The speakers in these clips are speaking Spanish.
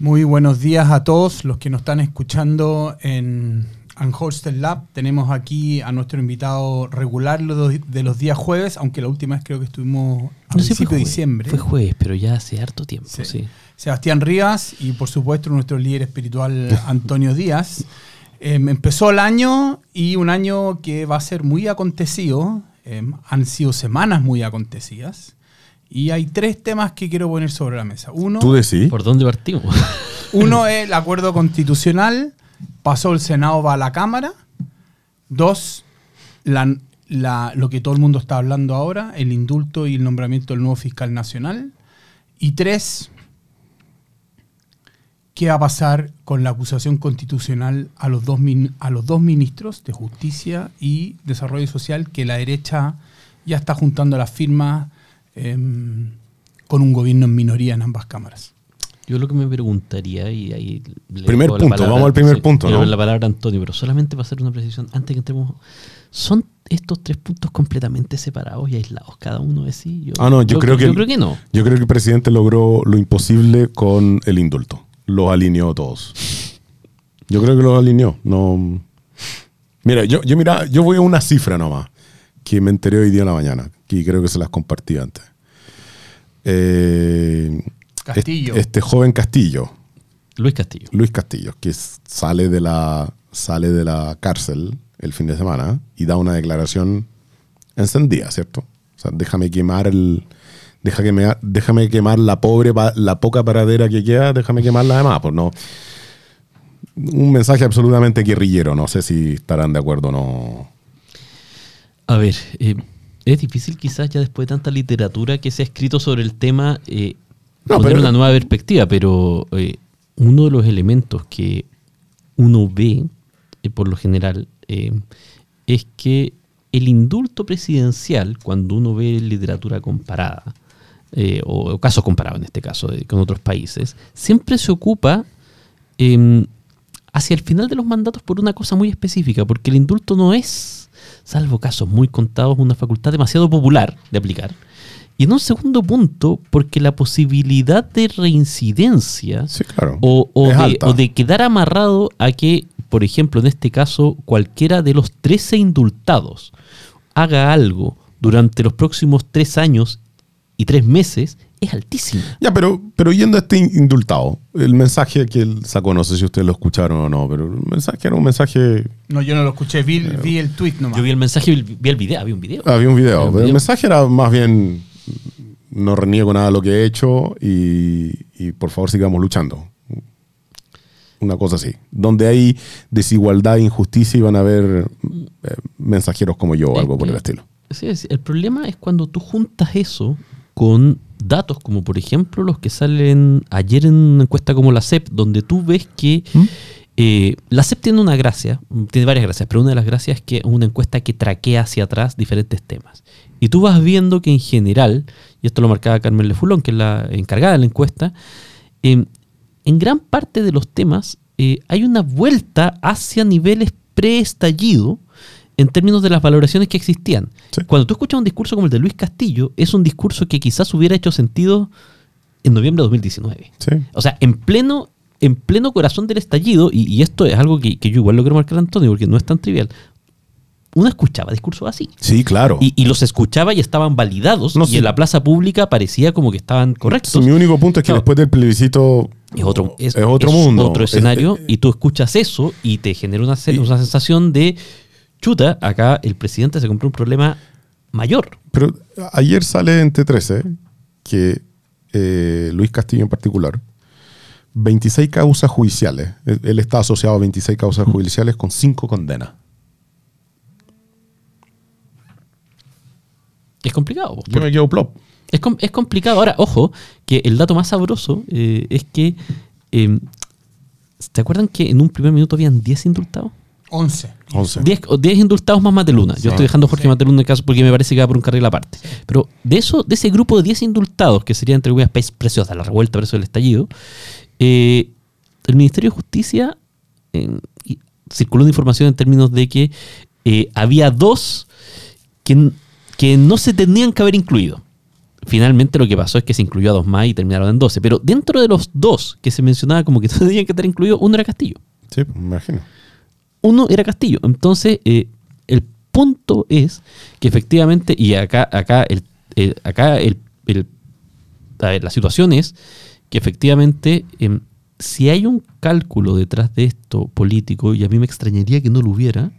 Muy buenos días a todos los que nos están escuchando en Unholster Lab. Tenemos aquí a nuestro invitado regular de los días jueves, aunque la última vez creo que estuvimos a principios de diciembre. Fue jueves, pero ya hace harto tiempo, sí. Sebastián Rivas y por supuesto nuestro líder espiritual Antonio Díaz. Em, empezó el año y un año que va a ser muy acontecido. Em, han sido semanas muy acontecidas. Y hay tres temas que quiero poner sobre la mesa. Uno, ¿Tú decís? ¿Por dónde partimos? uno es el acuerdo constitucional, pasó el Senado, va a la Cámara. Dos, lo que todo el mundo está hablando ahora, el indulto y el nombramiento del nuevo fiscal nacional. Y tres, qué va a pasar con la acusación constitucional a los dos, a los dos ministros de Justicia y Desarrollo Social que la derecha ya está juntando las firmas Em, con un gobierno en minoría en ambas cámaras. Yo lo que me preguntaría, y ahí... primer punto, vamos al primer punto. ¿no? La palabra Antonio, pero solamente para hacer una precisión, antes que entremos, ¿son estos tres puntos completamente separados y aislados, cada uno de sí? Yo, ah, no, yo, creo, que, yo creo que no. Yo creo que el presidente logró lo imposible con el indulto. Los alineó todos. Yo creo que los alineó. No... Mira, yo, yo, mira, yo voy a una cifra nomás que me enteré hoy día en la mañana, que creo que se las compartí antes. Eh, Castillo. Este, joven Castillo. Luis Castillo. Luis Castillo, que sale de la, sale de la cárcel el fin de semana y da una declaración encendida, ¿cierto? O sea, déjame quemar el. déjame quemar la pobre, la poca paradera que queda, déjame quemarla además, pues no. Un mensaje absolutamente guerrillero, no sé si estarán de acuerdo o no a ver, eh, es difícil quizás ya después de tanta literatura que se ha escrito sobre el tema eh, poner una nueva perspectiva, pero eh, uno de los elementos que uno ve por lo general es que el indulto presidencial, cuando uno ve literatura comparada, o, casos comparados en este caso con otros países, siempre se ocupa em, hacia el final de los mandatos por una cosa muy específica, porque el indulto no es salvo casos muy contados, una facultad demasiado popular de aplicar. Y en un segundo punto, porque la posibilidad de reincidencia o, de, quedar amarrado a que, por ejemplo, en este caso, cualquiera de los 13 indultados haga algo durante los próximos tres años y tres meses es altísimo. Ya, pero, pero yendo a este indultado, el mensaje que él sacó, no sé si ustedes lo escucharon o no, pero el mensaje era un mensaje. No, yo no lo escuché, vi, el tweet nomás. Yo vi el mensaje, vi el video, había un video. Había un video, pero el mensaje era más bien: no reniego nada de lo que he hecho y, por favor sigamos luchando. Una cosa así. Donde hay desigualdad e injusticia y van a haber eh, mensajeros como yo o algo por el estilo. Sí, el problema es cuando tú juntas eso con datos como por ejemplo los que salen ayer en una encuesta como la CEP, donde tú ves que ¿Mm? eh, la CEP tiene una gracia, tiene varias gracias, pero una de las gracias es que es una encuesta que traquea hacia atrás diferentes temas. Y tú vas viendo que en general, y esto lo marcaba Carmen Lefulón, que es la encargada de la encuesta, em, en gran parte de los temas eh, hay una vuelta hacia niveles preestallido en términos de las valoraciones que existían. Cuando tú escuchas un discurso como el de Luis Castillo, es un discurso que quizás hubiera hecho sentido en noviembre de 2019. O sea, en pleno, en pleno corazón del estallido, y, esto es algo que, yo igual lo quiero marcar, Antonio, porque no es tan trivial. Uno escuchaba discursos así. Sí, claro. Y, los escuchaba y estaban validados, y en la plaza pública parecía como que estaban correctos. mi único punto es que después del plebiscito es otro, es, otro mundo. Otro escenario, y tú escuchas eso y te genera una, una sensación de chuta, acá el presidente se compró un problema mayor. Pero ayer sale en T13 que eh, Luis Castillo en particular, 26 causas judiciales. Él está asociado a 26 causas mm. judiciales con 5 condenas. Es complicado. Yo me quedo plop. Es, es, complicado. Ahora, ojo, que el dato más sabroso eh, es que. Eh, ¿Te acuerdan que en un primer minuto habían 10 indultados? 11. 10, indultados más Mateluna. Yo estoy dejando a Jorge Mateluna en el caso porque me parece que va por un carril aparte. Pero de eso, de ese grupo de 10 indultados, que serían entre comillas preciosas, la revuelta, preso del estallido, eh, el Ministerio de Justicia circuló una información en términos de que eh, había dos que, que no se tenían que haber incluido. finalmente lo que pasó es que se incluyó a dos más y terminaron en 12. Pero dentro de los dos que se mencionaba como que tenían que estar incluidos, uno era Castillo. Sí, me imagino. Uno era Castillo. Entonces, eh, el punto es que efectivamente, y acá, acá, el, acá el, la situación es que efectivamente, em, si hay un cálculo detrás de esto político, y a mí me extrañaría que no lo hubiera,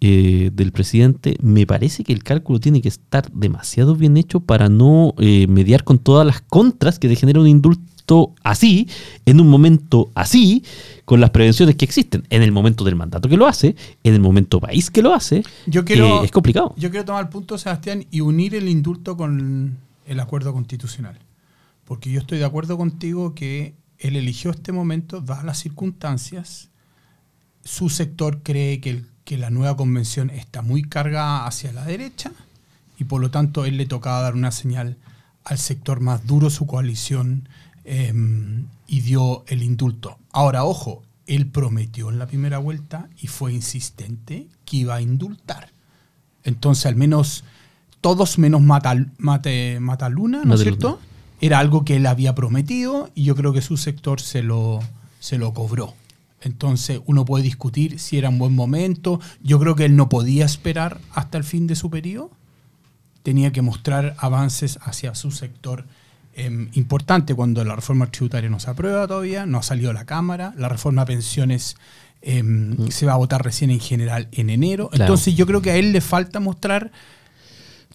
eh, del presidente, me parece que el cálculo tiene que estar demasiado bien hecho para no eh, mediar con todas las contras que te genera un indulto así, en un momento así, con las prevenciones que existen, en el momento del mandato que lo hace, en el momento país que lo hace, yo quiero, eh, es complicado. Yo quiero tomar el punto, Sebastián, y unir el indulto con el acuerdo constitucional. Porque yo estoy de acuerdo contigo que él eligió este momento, dadas las circunstancias, su sector cree que el que la nueva convención está muy cargada hacia la derecha y por lo tanto él le tocaba dar una señal al sector más duro, su coalición, em, y dio el indulto. Ahora, ojo, él prometió en la primera vuelta y fue insistente que iba a indultar. Entonces, al menos todos menos Mate, Mataluna, ¿no es cierto? Era algo que él había prometido y yo creo que su sector se lo, se lo cobró. Entonces uno puede discutir si era un buen momento. Yo creo que él no podía esperar hasta el fin de su periodo. Tenía que mostrar avances hacia su sector em, importante cuando la reforma tributaria no se aprueba todavía, no ha salido a la Cámara, la reforma a pensiones em, mm. se va a votar recién en general en enero. Entonces yo creo que a él le falta mostrar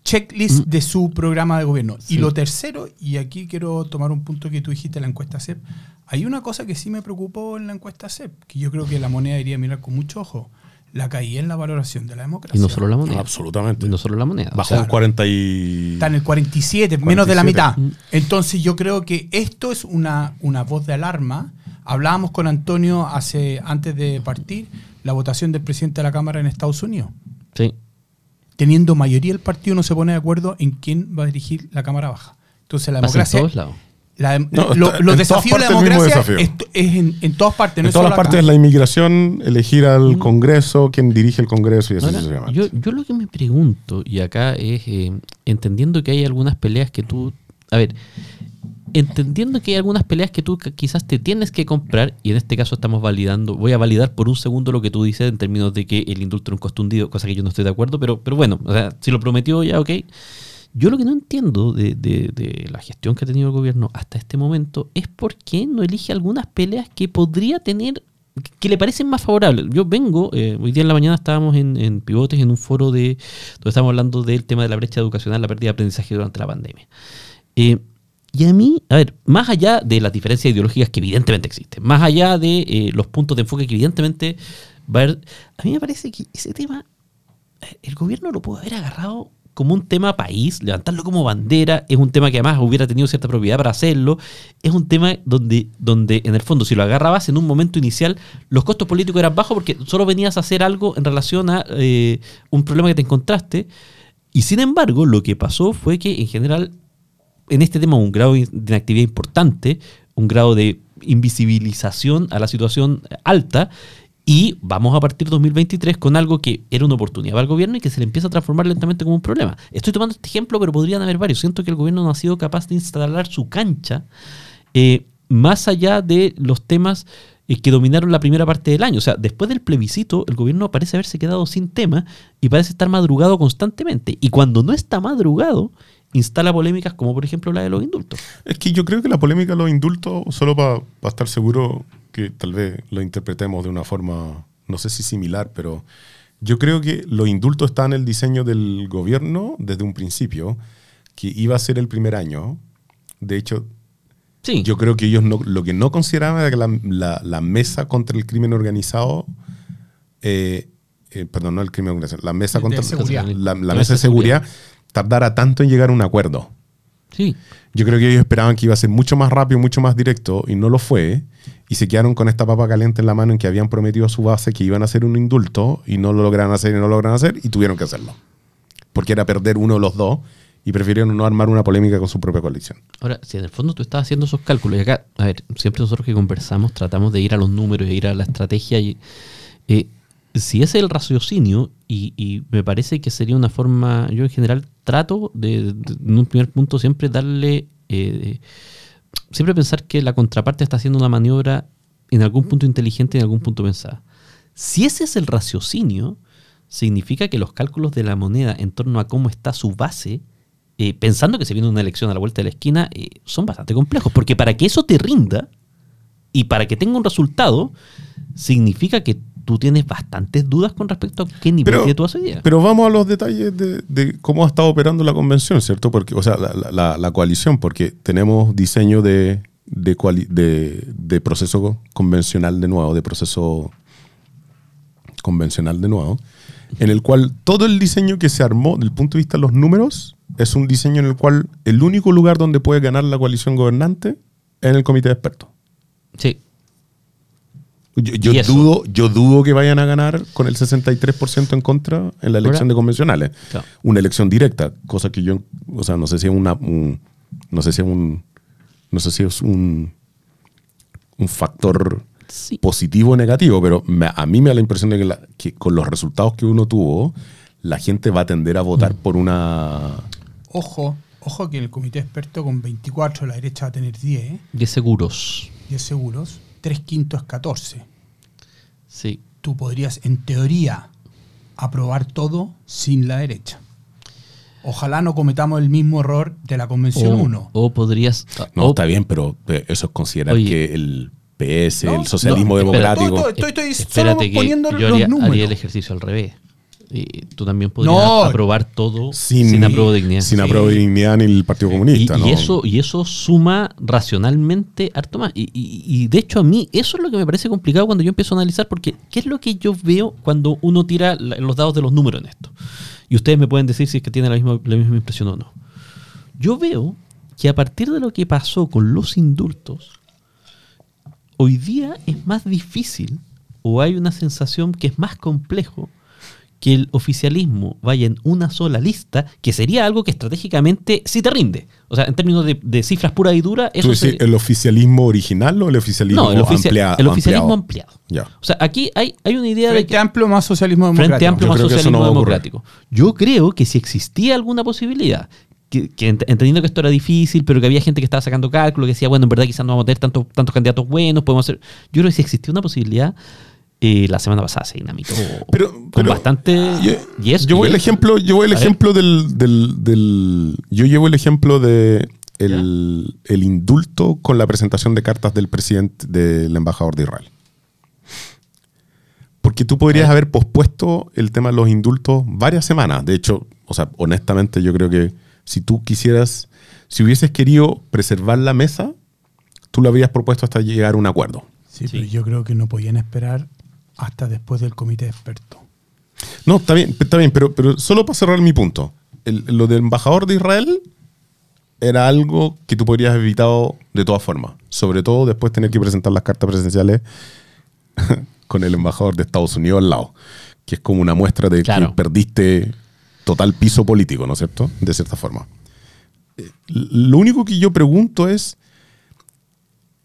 checklist mm. de su programa de gobierno. Y lo tercero, y aquí quiero tomar un punto que tú dijiste en la encuesta CEP, hay una cosa que sí me preocupó en la encuesta CEP, que yo creo que la moneda debería mirar con mucho ojo. La caída en la valoración de la democracia. Y no solo la moneda. Absolutamente. Y no solo la moneda. Bajó en 40 y... Está en el 47, menos de la mitad. Entonces yo creo que esto es una, una voz de alarma. Hablábamos con Antonio hace antes de partir la votación del presidente de la Cámara en Estados Unidos. Sí. Teniendo mayoría el partido no se pone de acuerdo en quién va a dirigir la Cámara Baja. Entonces la democracia... En todos lados los desafíos de la democracia es, en, todas partes. en todas las partes es la inmigración, elegir al Congreso, quién dirige el Congreso y eso yo, yo lo que me pregunto, y acá es eh, entendiendo que hay algunas peleas que tú. A ver, entendiendo que hay algunas peleas que tú quizás te tienes que comprar, y en este caso estamos validando, voy a validar por un segundo lo que tú dices en términos de que el indulto era un costo cosa que yo no estoy de acuerdo, pero, pero bueno, o sea, si lo prometió ya, ok. Yo lo que no entiendo de, la gestión que ha tenido el gobierno hasta este momento es por qué no elige algunas peleas que podría tener, que le parecen más favorables. Yo vengo, eh, hoy día en la mañana estábamos en, Pivotes, en un foro de donde estábamos hablando del tema de la brecha educacional, la pérdida de aprendizaje durante la pandemia. Eh, y a mí, a ver, más allá de las diferencias ideológicas que evidentemente existen, más allá de eh, los puntos de enfoque que evidentemente va a haber, a mí me parece que ese tema, el gobierno lo puede haber agarrado como un tema país, levantarlo como bandera, es un tema que además hubiera tenido cierta propiedad para hacerlo, es un tema donde, donde en el fondo si lo agarrabas en un momento inicial, los costos políticos eran bajos porque solo venías a hacer algo en relación a eh, un problema que te encontraste, y sin embargo lo que pasó fue que en general en este tema un grado de inactividad importante, un grado de invisibilización a la situación alta, y vamos a partir 2023 con algo que era una oportunidad para el gobierno y que se le empieza a transformar lentamente como un problema. Estoy tomando este ejemplo, pero podrían haber varios. Siento que el gobierno no ha sido capaz de instalar su cancha eh, más allá de los temas eh, que dominaron la primera parte del año. O sea, después del plebiscito, el gobierno parece haberse quedado sin tema y parece estar madrugado constantemente. Y cuando no está madrugado, instala polémicas como por ejemplo la de los indultos. Es que yo creo que la polémica de los indultos, solo para estar seguro que tal vez lo interpretemos de una forma, no sé si similar, pero yo creo que los indultos están en el diseño del gobierno desde un principio, que iba a ser el primer año. De hecho, sí. yo creo que ellos no, lo que no consideraban era que la, mesa contra el crimen organizado, eh, eh, perdón, no el crimen organizado, la mesa contra la, mesa de seguridad tardara tanto en llegar a un acuerdo. Sí. Yo creo que ellos esperaban que iba a ser mucho más rápido, mucho más directo, y no lo fue. Y se quedaron con esta papa caliente en la mano en que habían prometido a su base que iban a hacer un indulto, y no lo lograron hacer y no lo lograron hacer, y tuvieron que hacerlo. Porque era perder uno de los dos, y prefirieron no armar una polémica con su propia coalición. Ahora, si en el fondo tú estás haciendo esos cálculos, y acá, a ver, siempre nosotros que conversamos tratamos de ir a los números, de ir a la estrategia, y eh, si ese es el raciocinio, y, me parece que sería una forma, yo en general trato de, en un primer punto, siempre darle, eh, siempre pensar que la contraparte está haciendo una maniobra en algún punto inteligente, en algún punto pensada. Si ese es el raciocinio, significa que los cálculos de la moneda en torno a cómo está su base, eh, pensando que se viene una elección a la vuelta de la esquina, eh, son bastante complejos. Porque para que eso te rinda y para que tenga un resultado, significa que tú tienes bastantes dudas con respecto a qué nivel de tu idea. Pero vamos a los detalles de, cómo ha estado operando la convención, ¿cierto? Porque, o sea, la, coalición, porque tenemos diseño de, de, proceso convencional de nuevo, de proceso convencional de nuevo, en el cual todo el diseño que se armó desde el punto de vista de los números es un diseño en el cual el único lugar donde puede ganar la coalición gobernante es en el comité de expertos. Sí. Yo, dudo, yo dudo que vayan a ganar con el 63% en contra en la elección de convencionales. Una elección directa, cosa que yo, o sea, no sé si es una, no sé si es un, no sé si es un, un factor positivo o negativo, pero a mí me da la impresión de que, con los resultados que uno tuvo, la gente va a tender a votar mm. por una... Ojo, ojo que el comité experto con 24, la derecha va a tener 10. 10 seguros. 10 seguros. 3 quintos es 14. Sí. Tú podrías, en teoría, aprobar todo sin la derecha. Ojalá no cometamos el mismo error de la Convención 1. O, podrías... No, está bien, pero eh, eso es considerar que el PS, el socialismo democrático... estoy, estoy, poniendo yo haría, haría el ejercicio al revés y tú también podrías aprobar todo sin, sin de dignidad. Sin de dignidad ni el Partido Comunista. Y, eso, y eso suma racionalmente harto más. Y, de hecho a mí eso es lo que me parece complicado cuando yo empiezo a analizar, porque ¿qué es lo que yo veo cuando uno tira los dados de los números en esto? Y ustedes me pueden decir si es que tienen la misma, la misma impresión o no. Yo veo que a partir de lo que pasó con los indultos, hoy día es más difícil o hay una sensación que es más complejo que el oficialismo vaya en una sola lista, que sería algo que estratégicamente sí te rinde. O sea, en términos de, cifras puras y duras, eso es el oficialismo original o el oficialismo no, el ampliado? El oficialismo ampliado. O sea, aquí hay, hay una idea de que... amplio más socialismo democrático. Frente amplio más socialismo democrático. Yo creo que si existía alguna posibilidad que, entendiendo que esto era difícil, pero que había gente que estaba sacando cálculo, que decía, bueno, en verdad quizás no vamos a tener tantos, tantos candidatos buenos, podemos hacer... Yo creo que si existía una posibilidad, y la semana pasada se dinamitó pero, con bastante yo, yo voy el ejemplo yo voy el ejemplo del, del, yo llevo el ejemplo de el, el, indulto con la presentación de cartas del presidente del embajador de Israel. Porque tú podrías haber pospuesto el tema de los indultos varias semanas. De hecho o sea honestamente yo creo que si tú quisieras si hubieses querido preservar la mesa tú lo habrías propuesto hasta llegar a un acuerdo. Sí, pero yo creo que no podían esperar hasta después del comité de expertos. No, está bien, está bien, pero, pero solo para cerrar mi punto. lo del embajador de Israel era algo que tú podrías haber evitado de todas formas. Sobre todo después de tener que presentar las cartas presenciales con el embajador de Estados Unidos al lado. Que es como una muestra de que perdiste total piso político, ¿no es cierto? De cierta forma. Eh, lo único que yo pregunto es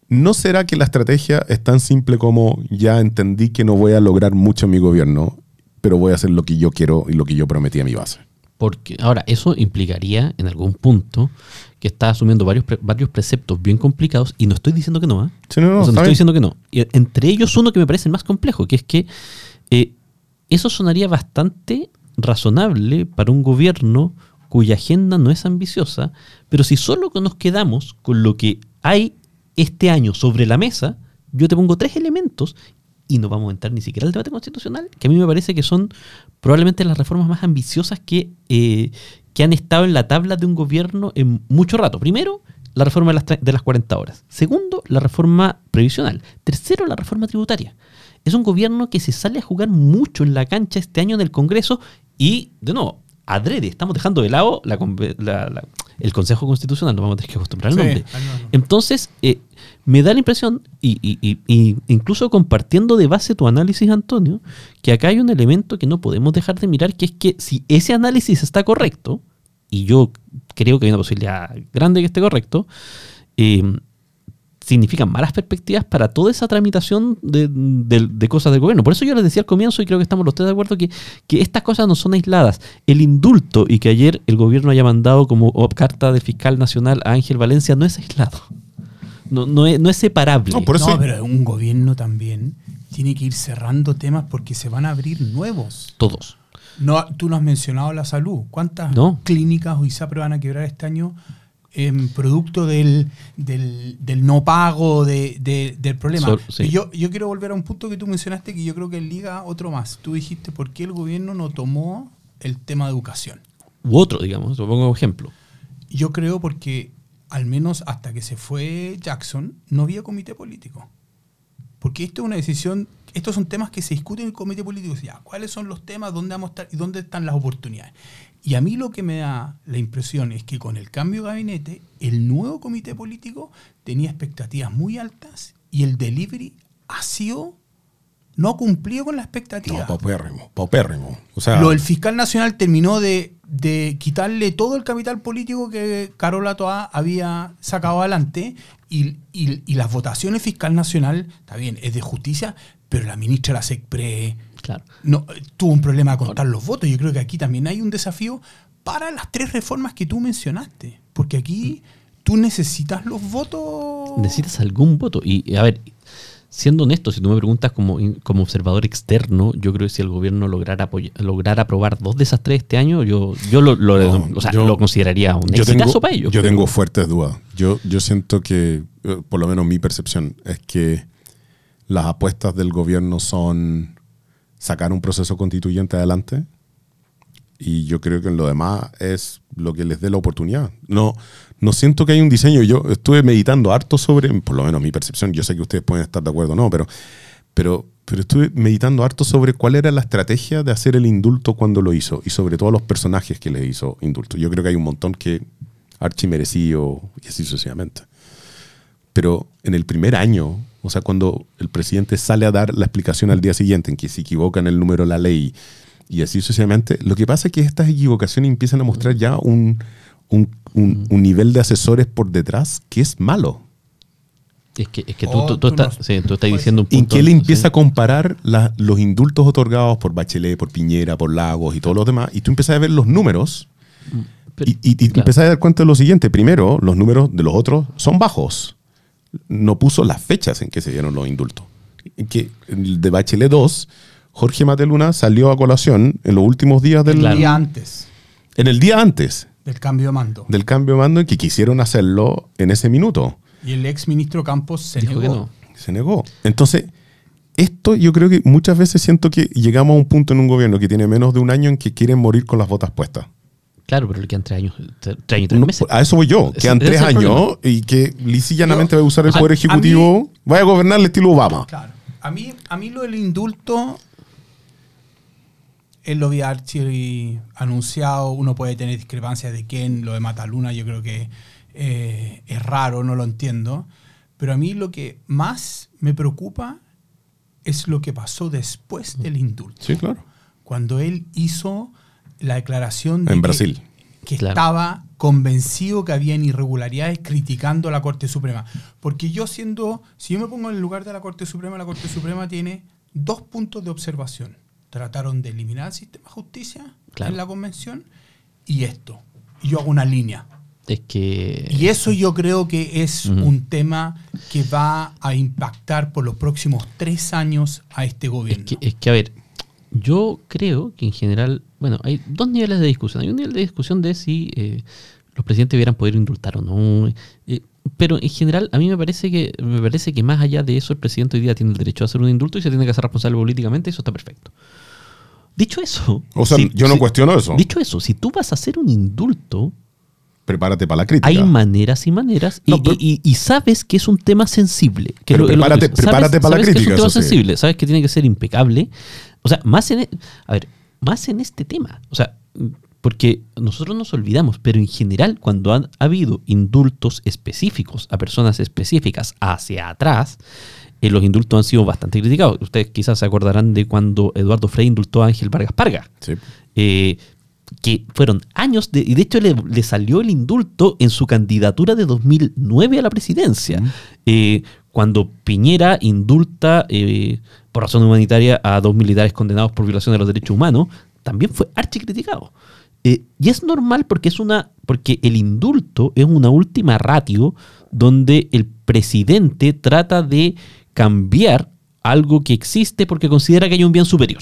¿No será que la estrategia es tan simple como ya entendí que no voy a lograr mucho en mi gobierno, pero voy a hacer lo que yo quiero y lo que yo prometí a mi base? Porque ahora, eso implicaría en algún punto que está asumiendo varios, varios preceptos bien complicados y no estoy diciendo que no, ¿eh? no, no, estoy diciendo que no. Y entre ellos uno que me parece el más complejo, que es que eh, eso sonaría bastante razonable para un gobierno cuya agenda no es ambiciosa, pero si solo nos quedamos con lo que hay este año sobre la mesa, yo te pongo tres elementos y no vamos a entrar ni siquiera al debate constitucional, que a mí me parece que son probablemente las reformas más ambiciosas que, eh, que han estado en la tabla de un gobierno en mucho rato. Primero, la reforma de las, de las 40 horas. Segundo, la reforma previsional. Tercero, la reforma tributaria. Es un gobierno que se sale a jugar mucho en la cancha este año en el Congreso y, de nuevo, adrede, estamos dejando de lado el Consejo Constitucional, no vamos a tener que acostumbrar al nombre. Entonces, eh, me da la impresión, y, incluso compartiendo de base tu análisis, Antonio, que acá hay un elemento que no podemos dejar de mirar, que es que si ese análisis está correcto, y yo creo que hay una posibilidad grande que esté correcto, eh, significan malas perspectivas para toda esa tramitación de, de- de cosas del gobierno. Por eso yo les decía al comienzo, y creo que estamos los tres de acuerdo, que, que estas cosas no son aisladas. El indulto y que ayer el gobierno haya mandado como carta del fiscal nacional a Ángel Valencia no es aislado. No, no, es, no es separable. No, por eso- no, pero un gobierno también tiene que ir cerrando temas porque se van a abrir nuevos. Todos. No, tú no has mencionado la salud. ¿Cuántas No. clínicas o ISAPRE van a quebrar este año en producto del, del- del no pago de- de- del problema? Sí. Yo, yo quiero volver a un punto que tú mencionaste que yo creo que liga otro más. Tú dijiste por qué el gobierno no tomó el tema de educación. U otro, digamos, te pongo como ejemplo. Yo creo porque al menos hasta que se fue Jackson no había comité político. Porque esto es una decisión, estos son temas que se discuten en el comité político. Ya, ¿Cuáles son los temas? ¿Dónde vamos a estar? ¿Y dónde están las oportunidades? Y a mí lo que me da la impresión es que con el cambio de gabinete, el nuevo comité político tenía expectativas muy altas y el delivery ha sido, no ha cumplido con la expectativa. No, paupérrimo, paupérrimo. O sea, Lo del fiscal nacional terminó de, de quitarle todo el capital político que Carola Toa había sacado adelante y, y- y las votaciones fiscal nacional, está bien, es de justicia, pero la ministra de la SECPRE Claro. no, tuvo un problema a contar los votos. Yo creo que aquí también hay un desafío para las tres reformas que tú mencionaste, porque aquí tú necesitas los votos. necesitas algún voto. Y a ver, siendo honesto, si tú me preguntas como, como observador externo, yo creo que si el gobierno lograra, aprobar dos de esas tres este año, yo, yo lo, lo- No, o sea, yo- lo consideraría un yo tengo, para ellos. yo pero- tengo fuertes dudas. Yo, yo siento que, eh, por lo menos mi percepción, es que las apuestas del gobierno son sacar un proceso constituyente adelante y yo creo que en lo demás es lo que les dé la oportunidad. No, no siento que hay un diseño. Yo estuve meditando harto sobre, por lo menos mi percepción, yo sé que ustedes pueden estar de acuerdo o no, pero, pero, pero estuve meditando harto sobre cuál era la estrategia de hacer el indulto cuando lo hizo y sobre todo los personajes que le hizo indulto. Yo creo que hay un montón que archimerecido y así sucesivamente. Pero en el primer año, o sea, cuando el presidente sale a dar la explicación al día siguiente en que se equivoca en el número de la ley y así sucesivamente, lo que pasa es que estas equivocaciones empiezan a mostrar ya un, un- un- un nivel de asesores por detrás que es malo. Es que, es que tú, Oh, tú- tú tú estás, no- sí, tú estás pues, diciendo un En punto. que él sí. empieza a comparar la- los indultos otorgados por Bachelet, por Piñera, por Lagos y todos los demás, y tú empiezas a ver los números Pero- y, y, y claro. empezás a dar cuenta de lo siguiente. Primero, los números de los otros son bajos. No puso las fechas en que se dieron los indultos. En que el de Bachelet 2, Jorge Mateluna salió a colación en los últimos días del... el Claro. día antes En el día antes del cambio de mando. del cambio de mando en que quisieron hacerlo en ese minuto. Y el ex ministro Campos se Dijo negó. que no. Se negó. Entonces, esto yo creo que muchas veces siento que llegamos a un punto en un gobierno que tiene menos de un año en que quieren morir con las botas puestas. Claro, pero le quedan tres años, tres años y tres No, a eso voy yo. Quedan tres es el años y que lisillanamente va a usar el Poder a Ejecutivo. vaya a gobernar el estilo Obama. Claro. A mí, a mí lo del indulto, él lo había archi- anunciado, uno puede tener discrepancias de quién, lo de Mataluna yo creo que eh, es raro, no lo entiendo, pero a mí lo que más me preocupa es lo que pasó después del indulto. Sí, claro. Cuando él hizo la declaración de En que- Brasil. que Claro. estaba convencido que habían irregularidades criticando a la Corte Suprema. Porque yo siendo, si yo me pongo en el lugar de la Corte Suprema, la Corte Suprema tiene dos puntos de observación. Trataron de eliminar el sistema de justicia Claro. en la convención y esto. Y yo hago una línea. Es que. Y eso yo creo que es un tema que va a impactar por los próximos tres años a este Es gobierno. que, es que, a ver, yo creo que en general, bueno, hay dos niveles de discusión. Hay un nivel de discusión de si eh, los presidentes debieran poder indultar o no. eh, pero en general, a mí me parece que me parece que más allá de eso, el presidente hoy día tiene el derecho a hacer un indulto y se tiene que hacer responsable políticamente, eso está perfecto. Dicho eso. O sea, si- yo no si- cuestiono eso. Dicho eso, si tú vas a hacer un indulto, Prepárate para la crítica. hay maneras y maneras y, No, pero- y- y- y sabes que es un tema sensible. Que Pero lo- es lo que prepárate- prepárate para la sabes que crítica, es un tema sí. sensible, sabes que tiene que ser impecable. O sea, más en, e- a ver, más en este tema. O sea, porque nosotros nos olvidamos, pero en general, cuando han habido indultos específicos a personas específicas hacia atrás, eh, los indultos han sido bastante criticados. Ustedes quizás se acordarán de cuando Eduardo Frei indultó a Ángel Vargas Parga. Sí. Eh, que fueron años, de, y de hecho le, salió el indulto en su candidatura de 2009 a la presidencia, eh, cuando Piñera indulta por razón humanitaria a dos militares condenados por violación de los derechos humanos, también fue archicriticado. Eh, y es normal porque es una porque el indulto es una última ratio donde el presidente trata de cambiar algo que existe porque considera que hay un bien superior.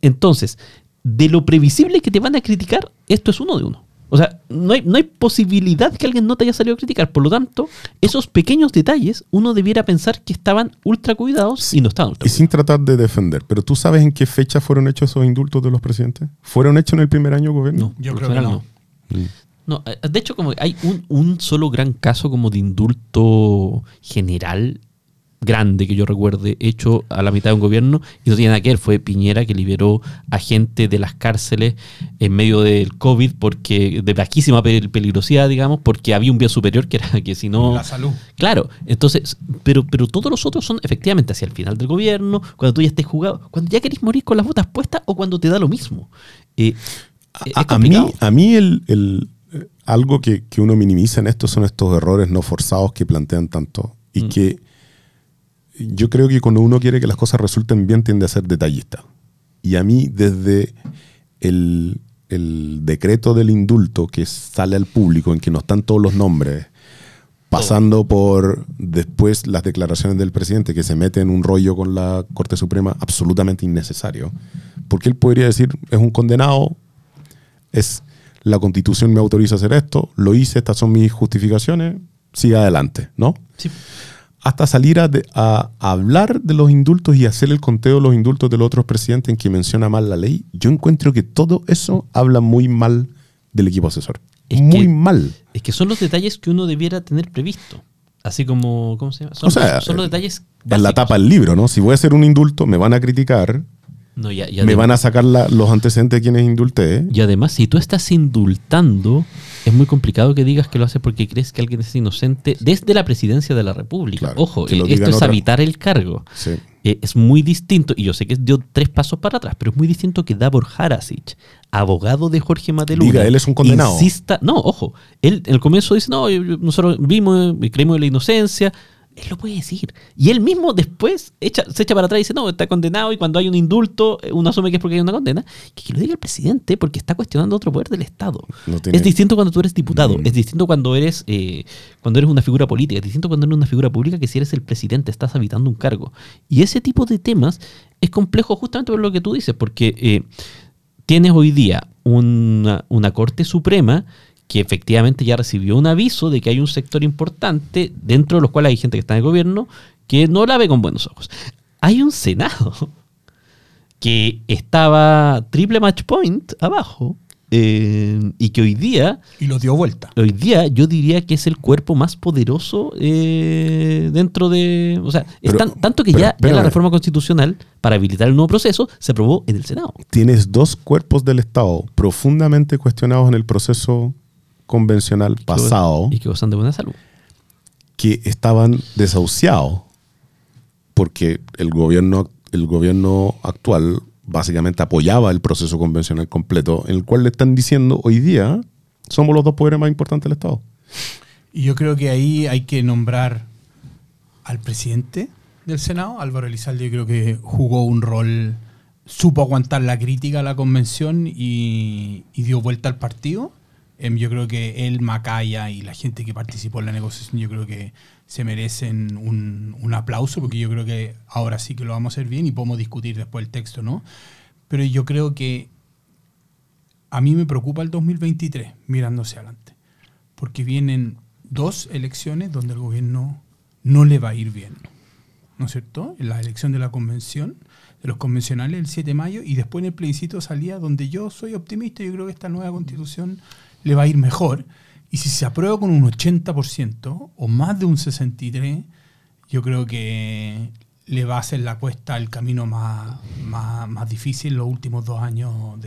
entonces, de lo previsible que te van a criticar, esto es uno de uno. O sea, no hay, no hay posibilidad que alguien no te haya salido a criticar. Por lo tanto, esos pequeños detalles uno debiera pensar que estaban ultra cuidados y no estaban ultra Y sin tratar de defender. Pero ¿tú sabes en qué fecha fueron hechos esos indultos de los presidentes? ¿Fueron hechos en el primer año de gobierno? No, yo creo que no. no. Eh, de hecho, como hay un, un, solo gran caso como de indulto general grande que yo recuerde hecho a la mitad de un gobierno y no tiene nada que ver, fue Piñera que liberó a gente de las cárceles en medio del COVID porque de bajísima peligrosidad, digamos, porque había un bien superior que era que si no... La salud. Claro, entonces, pero, pero todos los otros son efectivamente hacia el final del gobierno, cuando tú ya estés jugado, cuando ya querés morir con las botas puestas o cuando te da lo mismo. Eh, a, mí, a mí el, el eh, algo que, que, uno minimiza en esto son estos errores no forzados que plantean tanto y mm. que yo creo que cuando uno quiere que las cosas resulten bien tiende a ser detallista. Y a mí desde el, decreto del indulto que sale al público, en que no están todos los nombres, pasando por después las declaraciones del presidente que se mete en un rollo con la Corte Suprema absolutamente innecesario. Porque él podría decir, es un condenado, es la constitución me autoriza a hacer esto, lo hice, estas son mis justificaciones, sigue adelante, ¿no? Sí hasta salir a, hablar de los indultos y hacer el conteo de los indultos de los otros presidentes en que menciona mal la ley, yo encuentro que todo eso habla muy mal del equipo asesor. muy mal. Es que son los detalles que uno debiera tener previsto. Así como, ¿cómo se llama? Son, son los detalles. En la tapa del libro, ¿no? Si voy a hacer un indulto, me van a criticar. Me van a sacar los antecedentes de quienes indulté. Y además, si tú estás indultando es muy complicado que digas que lo haces porque crees que alguien es inocente desde la presidencia de la República. Ojo, eh, esto es habitar el cargo. Eh, es muy distinto, y yo sé que dio tres pasos para atrás, pero es muy distinto que Davor Harasic, abogado de Jorge Mateluna, Diga, él es un condenado. Insista, no, ojo, él en el comienzo dice, no, nosotros vimos y creemos en la inocencia, él lo puede decir. Y él mismo después se echa para atrás y dice, no, está condenado y cuando hay un indulto, eh, uno asume que es porque hay una condena. Que, lo diga el presidente porque está cuestionando otro poder del Estado. Es distinto cuando tú eres diputado, mm. es distinto cuando eres, eh, cuando eres una figura política, es distinto cuando eres una figura pública que si eres el presidente, estás habitando un cargo. Y ese tipo de temas es complejo justamente por lo que tú dices, porque eh, tienes hoy día una, una Corte Suprema que efectivamente ya recibió un aviso de que hay un sector importante, dentro de los cuales hay gente que está en el gobierno, que no la ve con buenos ojos. Hay un Senado que estaba triple match point abajo eh, y que hoy día... Y lo dio vuelta. Hoy día yo diría que es el cuerpo más poderoso eh, dentro de... O sea, tanto que ya, ya, la reforma constitucional para habilitar el nuevo proceso se aprobó en el Senado. Tienes dos cuerpos del Estado profundamente cuestionados en el proceso convencional pasado. Y que gozan de buena salud. Que estaban desahuciados porque el gobierno, el gobierno actual básicamente apoyaba el proceso convencional completo, en el cual le están diciendo hoy día somos los dos poderes más importantes del Estado. Y yo creo que ahí hay que nombrar al presidente del Senado, Álvaro Elizalde, yo creo que jugó un rol, supo aguantar la crítica a la convención y dio vuelta al partido. Em, yo creo que él, Macaya y la gente que participó en la negociación, yo creo que se merecen un, aplauso, porque yo creo que ahora sí que lo vamos a hacer bien y podemos discutir después el texto, ¿no? Pero yo creo que a mí me preocupa el 2023, mirándose adelante, porque vienen dos elecciones donde el gobierno no le va a ir bien, ¿no es cierto? En la elección de la convención, de los convencionales el 7 de mayo, y después en el plebiscito salía donde yo soy optimista, yo creo que esta nueva constitución le va a ir mejor. Y si se aprueba con un 80% o más de un 63%, yo creo que le va a hacer la cuesta el camino más, más, difícil los últimos dos años mm.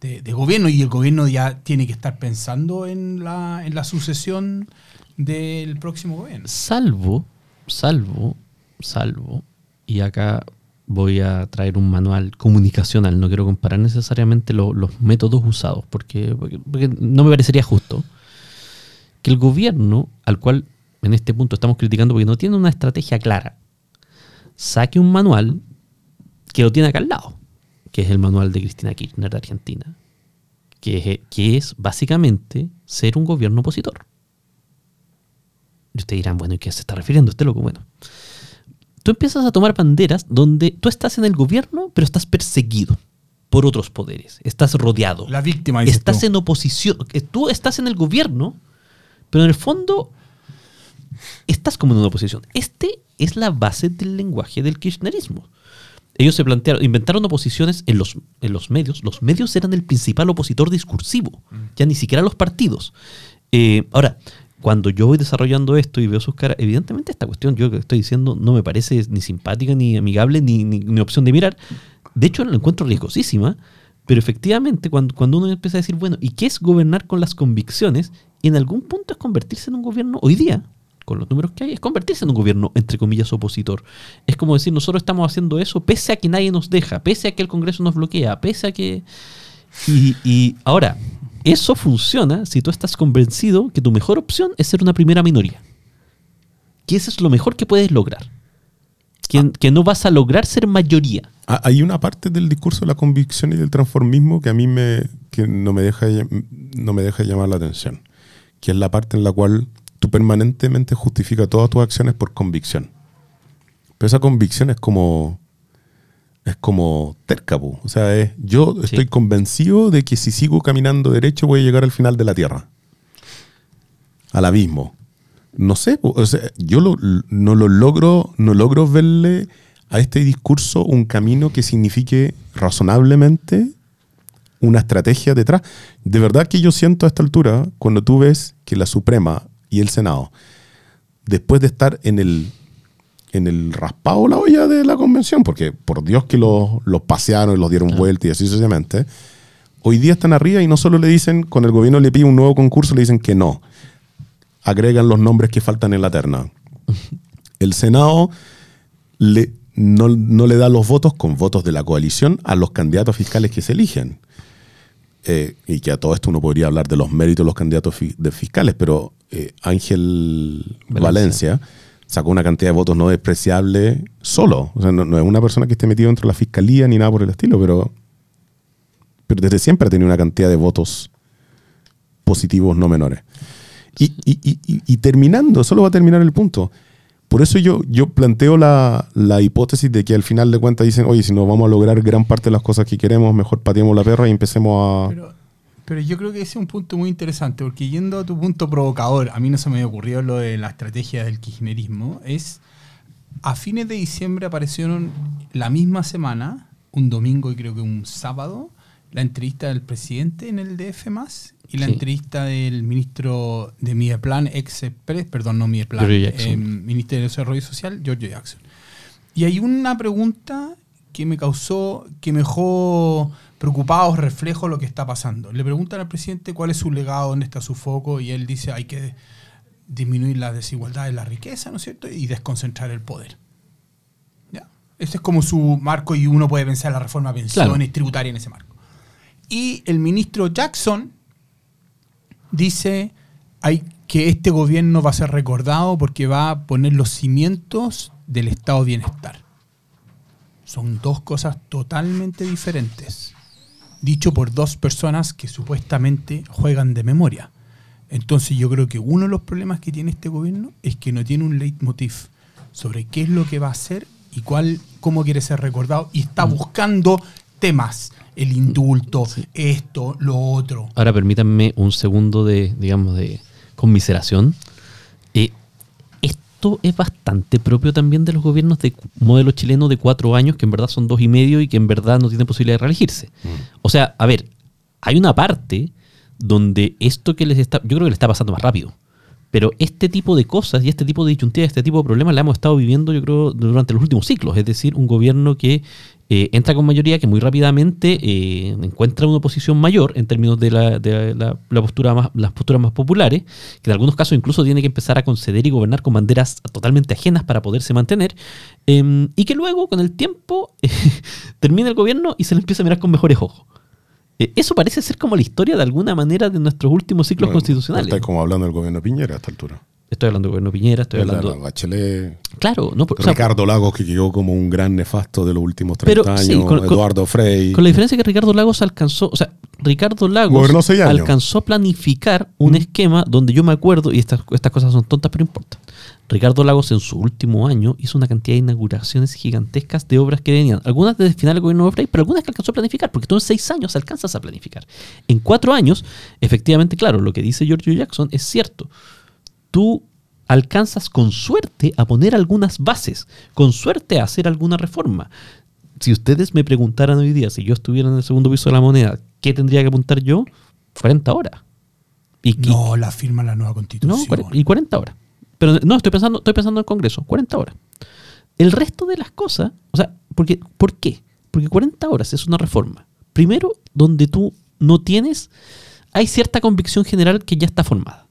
de, de, gobierno. Y el gobierno ya tiene que estar pensando en la, en la sucesión del próximo gobierno. Salvo, salvo, salvo, y acá voy a traer un manual comunicacional, no quiero comparar necesariamente los métodos usados, porque, porque, no me parecería justo que el gobierno, al cual en este punto estamos criticando porque no tiene una estrategia clara, saque un manual que lo tiene acá al lado, que es el manual de Cristina Kirchner de Argentina, que es, que es básicamente ser un gobierno opositor. Y ustedes dirán, bueno, ¿y qué se está refiriendo este loco? Bueno, tú empiezas a tomar banderas donde tú estás en el gobierno, pero estás perseguido por otros poderes. Estás rodeado. La víctima. Estás en oposición. Eh, tú estás en el gobierno, pero en el fondo estás como en una oposición. Este es la base del lenguaje del kirchnerismo. Ellos se plantearon, inventaron oposiciones en los, en los medios. Los medios eran el principal opositor discursivo, mm. ya ni siquiera los partidos. Eh, ahora, cuando yo voy desarrollando esto y veo sus caras, evidentemente esta cuestión, yo que estoy diciendo, no me parece ni simpática, ni amigable, ni, ni, opción de mirar. De hecho, la encuentro riesgosísima, pero efectivamente, cuando, cuando uno empieza a decir, bueno, ¿y qué es gobernar con las convicciones? En algún punto es convertirse en un gobierno, hoy día, con los números que hay, es convertirse en un gobierno, entre comillas, opositor. Es como decir, nosotros estamos haciendo eso pese a que nadie nos deja, pese a que el Congreso nos bloquea, pese a que... Y, y ahora, eso funciona si tú estás convencido que tu mejor opción es ser una primera minoría. Que eso es lo mejor que puedes lograr. Que, ah. que no vas a lograr ser mayoría. Ah, hay una parte del discurso de la convicción y del transformismo que a mí me, que no, me deja, no me deja llamar la atención. Que es la parte en la cual tú permanentemente justificas todas tus acciones por convicción. Pero esa convicción es como es como terca, o sea, es, yo estoy convencido de que si sigo caminando derecho voy a llegar al final de la Tierra, al abismo. No sé, yo no lo logro, no logro verle a este discurso un camino que signifique razonablemente una estrategia detrás. De verdad que yo siento a esta altura, cuando tú ves que la Suprema y el Senado, después de estar en el en el raspado la olla de la convención, porque por Dios que los, pasearon y los dieron vuelta y así sucesivamente. Hoy día están arriba y no solo le dicen, con el gobierno le pide un nuevo concurso, le dicen que no. Agregan los nombres que faltan en la terna. El Senado le, no, le da los votos con votos de la coalición a los candidatos fiscales que se eligen. Eh, y que a todo esto uno podría hablar de los méritos de los candidatos de fiscales, pero eh, Ángel Valencia sacó una cantidad de votos no despreciable solo. O sea, no, es una persona que esté metido dentro de la fiscalía ni nada por el estilo, pero, pero desde siempre ha tenido una cantidad de votos positivos no menores. Y, terminando, solo va a terminar el punto. Por eso yo, yo planteo la, hipótesis de que al final de cuentas dicen, oye, si no vamos a lograr gran parte de las cosas que queremos, mejor pateemos la perra y empecemos a... yo creo que ese es un punto muy interesante, porque yendo a tu punto provocador, a mí no se me ocurrió lo de la estrategia del kirchnerismo, es a fines de diciembre aparecieron la misma semana, un domingo y creo que un sábado, la entrevista del presidente en el DF más y la entrevista del ministro de Mideplan, ex perdón, no Mideplan, eh, Ministerio de Desarrollo Social, Giorgio Jackson. Y hay una pregunta que me causó, que me dejó preocupados, reflejo lo que está pasando. Le preguntan al presidente cuál es su legado, dónde está su foco, y él dice hay que disminuir la desigualdad de la riqueza, ¿no es cierto? Y desconcentrar el poder. ¿Ya? Ese es como su marco y uno puede pensar la reforma de pensiones tributaria en ese marco. Y el ministro Jackson dice hay que este gobierno va a ser recordado porque va a poner los cimientos del estado de bienestar. Son dos cosas totalmente diferentes dicho por dos personas que supuestamente juegan de memoria. Entonces yo creo que uno de los problemas que tiene este gobierno es que no tiene un leitmotiv sobre qué es lo que va a hacer y cuál, cómo quiere ser recordado y está mm. buscando temas, el indulto, esto, lo otro. Ahora permítanme un segundo de, digamos, de conmiseración. Esto es bastante propio también de los gobiernos de modelo chileno de cuatro años, que en verdad son dos y medio y que en verdad no tienen posibilidad de reelegirse. Mm. O sea, a ver, hay una parte donde esto que les está, yo creo que le está pasando más rápido. Pero este tipo de cosas y este tipo de disyuntivas, este tipo de problemas la hemos estado viviendo, yo creo, durante los últimos ciclos. Es decir, un gobierno que eh, entra con mayoría que muy rápidamente eh, encuentra una oposición mayor en términos de, la, de la, postura más, las posturas más populares, que en algunos casos incluso tiene que empezar a conceder y gobernar con banderas totalmente ajenas para poderse mantener, em, y que luego, con el tiempo, termina el gobierno y se le empieza a mirar con mejores ojos. Eh, eso parece ser como la historia de alguna manera de nuestros últimos ciclos constitucionales. Está como hablando del gobierno Piñera a esta altura. Estoy hablando del gobierno Piñera, estoy hablando. De Bachelet. Claro, no. Ricardo Lagos, que quedó como un gran nefasto de los últimos 30 años. Eduardo Frey. Con la diferencia que Ricardo Lagos alcanzó. O sea, Ricardo Lagos alcanzó a planificar un mm. esquema donde yo me acuerdo, y estas, estas cosas son tontas, pero importan. Ricardo Lagos en su último año hizo una cantidad de inauguraciones gigantescas de obras que venían, algunas desde el final del gobierno de Frey, pero algunas que alcanzó a planificar, porque tú en seis años alcanzas a planificar. En cuatro años, efectivamente, claro, lo que dice Giorgio Jackson es cierto. Tú alcanzas con suerte a poner algunas bases, con suerte a hacer alguna reforma. Si ustedes me preguntaran hoy día, si yo estuviera en el segundo piso de la moneda, ¿qué tendría que apuntar yo? 40 horas. Y, no, la firma la nueva constitución. No, y 40 horas. Pero no, estoy pensando, estoy pensando en el Congreso, 40 horas. El resto de las cosas, o sea, porque, ¿por qué? Porque 40 horas es una reforma. Primero, donde tú no tienes, hay cierta convicción general que ya está formada.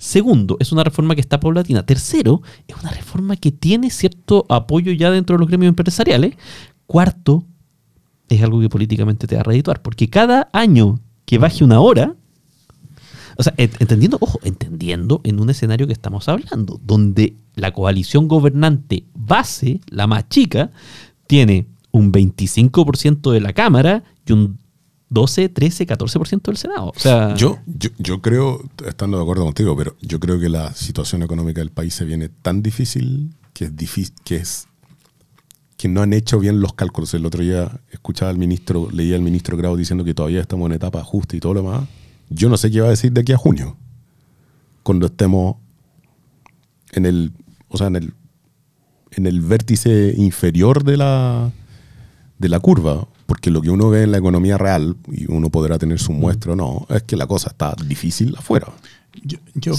Segundo, es una reforma que está paulatina. Tercero, es una reforma que tiene cierto apoyo ya dentro de los gremios empresariales. Cuarto, es algo que políticamente te va a redituar, porque cada año que baje una hora, o sea, entendiendo, ojo, entendiendo en un escenario que estamos hablando, donde la coalición gobernante base, la más chica, tiene un 25% de la Cámara y un 12, 13, 14% del Senado. O sea, yo, yo, yo, creo, estando de acuerdo contigo, pero yo creo que la situación económica del país se viene tan difícil que es difícil, que es que no han hecho bien los cálculos. El otro día escuchaba al ministro, leía al ministro Grau diciendo que todavía estamos en etapa de ajuste y todo lo demás. Yo no sé qué va a decir de aquí a junio, cuando estemos en el, o sea, en el, en el vértice inferior de la, de la curva, porque lo que uno ve en la economía real, y uno podrá tener su muestra o no, es que la cosa está difícil afuera. Yo, yo,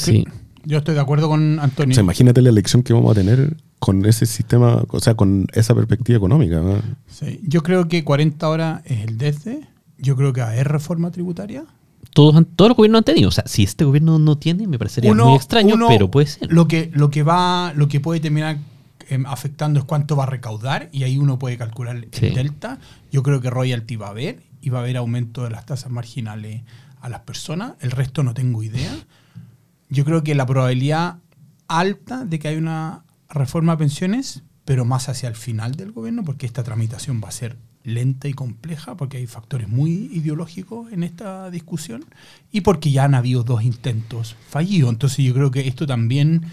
yo estoy de acuerdo con Antonio. O imagínate la elección que vamos a tener con ese sistema, o sea, con esa perspectiva económica. Sí, yo creo que 40 horas es el desde. Yo creo que es reforma tributaria todos, todos los gobiernos han tenido. O sea, si este gobierno no tiene, me parecería muy extraño, pero puede ser. Lo que, lo que va, lo que puede terminar em, afectando es cuánto va a recaudar, y ahí uno puede calcular el delta. Yo creo que royalty va a haber, y va a haber aumento de las tasas marginales a las personas. El resto no tengo idea. Yo creo que la probabilidad alta de que haya una reforma a pensiones, pero más hacia el final del gobierno, porque esta tramitación va a ser lenta y compleja, porque hay factores muy ideológicos en esta discusión, y porque ya han habido dos intentos fallidos. Entonces yo creo que esto también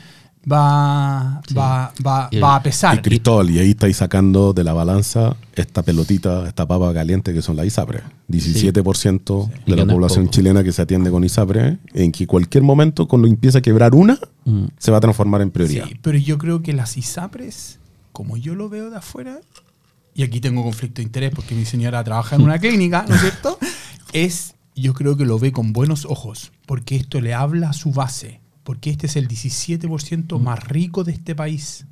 va, va, va, va, a pesar. Y Cristóbal, y ahí estáis sacando de la balanza esta pelotita, esta papa caliente que son las ISAPRE. 17% de la población chilena que se atiende con ISAPRE, en que cualquier momento, cuando empieza a quebrar una, mm. se va a transformar en prioridad. Sí, pero yo creo que las ISAPRES, como yo lo veo de afuera, y aquí tengo conflicto de interés porque mi señora trabaja en una clínica, ¿no es cierto? Es, yo creo que lo ve con buenos ojos, porque esto le habla a su base, porque este es el 17% más rico de este país.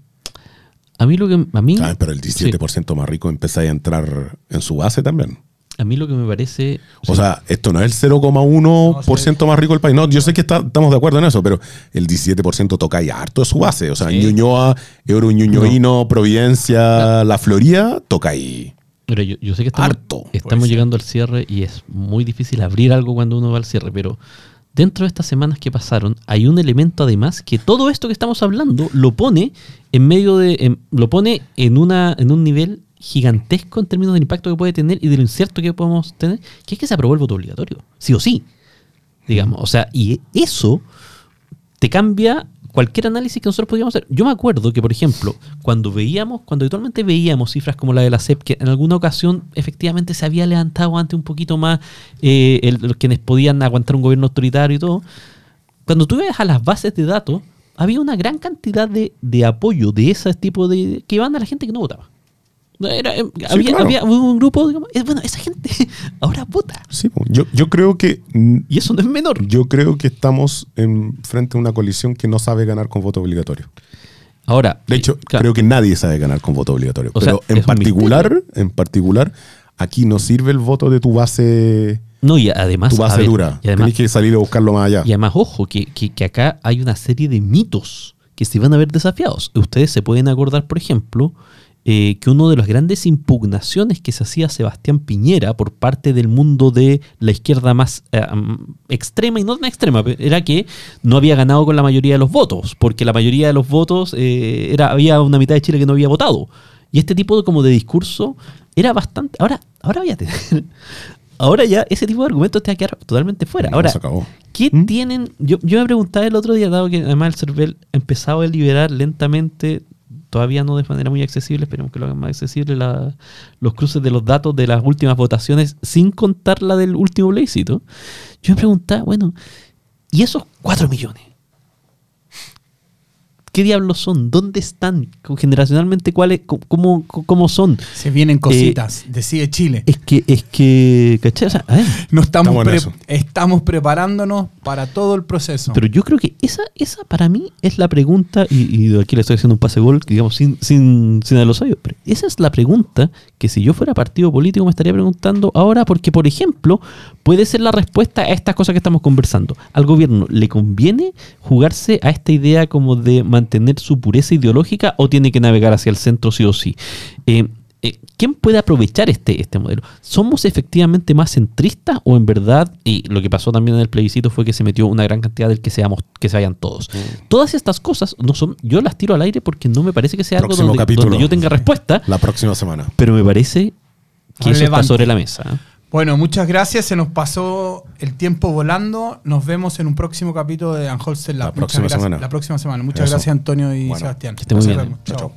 A mí lo que a mí ah, pero el 17% más rico empieza a entrar en su base también. A mí lo que me parece. O, sea, esto no es el 0,1% más rico del país. No, yo sé que estamos de acuerdo en eso, pero el 17% toca ya harto de su base. O sea, Ñuñoa, Euro Ñuñoino, Providencia, La Florida, toca ahí. Pero yo, sé que estamos, estamos llegando al cierre y es muy difícil abrir algo cuando uno va al cierre, pero dentro de estas semanas que pasaron hay un elemento además que todo esto que estamos hablando lo pone en medio de. lo pone en, una, en un nivel gigantesco en términos del impacto que puede tener y de lo incierto que podemos tener, que es que se aprobó el voto obligatorio, sí o sí. Digamos, o sea, y eso te cambia cualquier análisis que nosotros podíamos hacer. Yo me acuerdo que, por ejemplo, cuando veíamos, cuando habitualmente veíamos cifras como la de la CEP, que en alguna ocasión efectivamente se había levantado antes un poquito más eh, los quienes podían aguantar un gobierno autoritario y todo, cuando tú ves a las bases de datos, había una gran cantidad de, de apoyo de ese tipo de... que iban a la gente que no votaba. Era, em, había, un grupo, digamos, bueno, esa gente ahora vota. Sí, yo, yo creo que... Y eso no es menor. Yo creo que estamos en, frente a una coalición que no sabe ganar con voto obligatorio. Ahora, De hecho, eh, claro, creo que nadie sabe ganar con voto obligatorio. O Pero en particular, en particular, aquí no sirve el voto de tu base, no, y además, tu base ver, dura. y además, Tienes que salir a buscarlo más allá. Y además, ojo, que, que- que acá hay una serie de mitos que se van a ver desafiados. Ustedes se pueden acordar, por ejemplo, eh, que una de las grandes impugnaciones que se hacía Sebastián Piñera por parte del mundo de la izquierda más eh, extrema y no tan extrema, era que no había ganado con la mayoría de los votos, porque la mayoría de los votos eh, era había una mitad de Chile que no había votado. Y este tipo de, como de discurso era bastante... Ahora, ahora voy a tener... Ahora ya ese tipo de argumentos te va a quedar totalmente fuera. Ahora. ¿Qué ¿Mm? tienen? Yo, yo me preguntaba el otro día, dado que además el CERVEL ha empezado a liberar lentamente, todavía no de manera muy accesible, esperemos que lo hagan más accesible, los cruces de los datos de las últimas votaciones, sin contar la del último plebiscito. Yo me preguntaba, bueno, ¿y esos 4 millones? ¿Qué diablos son? ¿Dónde están? Generacionalmente, ¿cuáles? ¿Cómo, cómo son? Se vienen cositas. Decide Chile. Es que, es que, ¿cachai? O sea, a ver, No estamos, Estamos pre- preparándonos para todo el proceso. Pero yo creo que esa, esa para mí es la pregunta, y, y aquí le estoy haciendo un pase gol, digamos, sin, sin, sin a los oídos, pero esa es la pregunta que si yo fuera partido político me estaría preguntando ahora, porque por ejemplo, puede ser la respuesta a estas cosas que estamos conversando. Al gobierno, ¿le conviene jugarse a esta idea como de mantener su pureza ideológica o tiene que navegar hacia el centro sí o sí? Eh, eh, ¿Quién puede aprovechar este, este modelo? ¿Somos efectivamente más centristas o en verdad, y lo que pasó también en el plebiscito fue que se metió una gran cantidad del que, seamos, que se vayan todos? Todas estas cosas no son, yo las tiro al aire porque no me parece que sea algo donde, capítulo. donde yo tenga respuesta, La próxima semana. pero me parece que eso está sobre la mesa. Bueno, muchas gracias. Se nos pasó el tiempo volando. Nos vemos en un próximo capítulo de Anholster Lab. La próxima gracias. semana. La próxima semana. Muchas Eso. gracias, Antonio y Bueno, Sebastián. que esté muy bien. chao.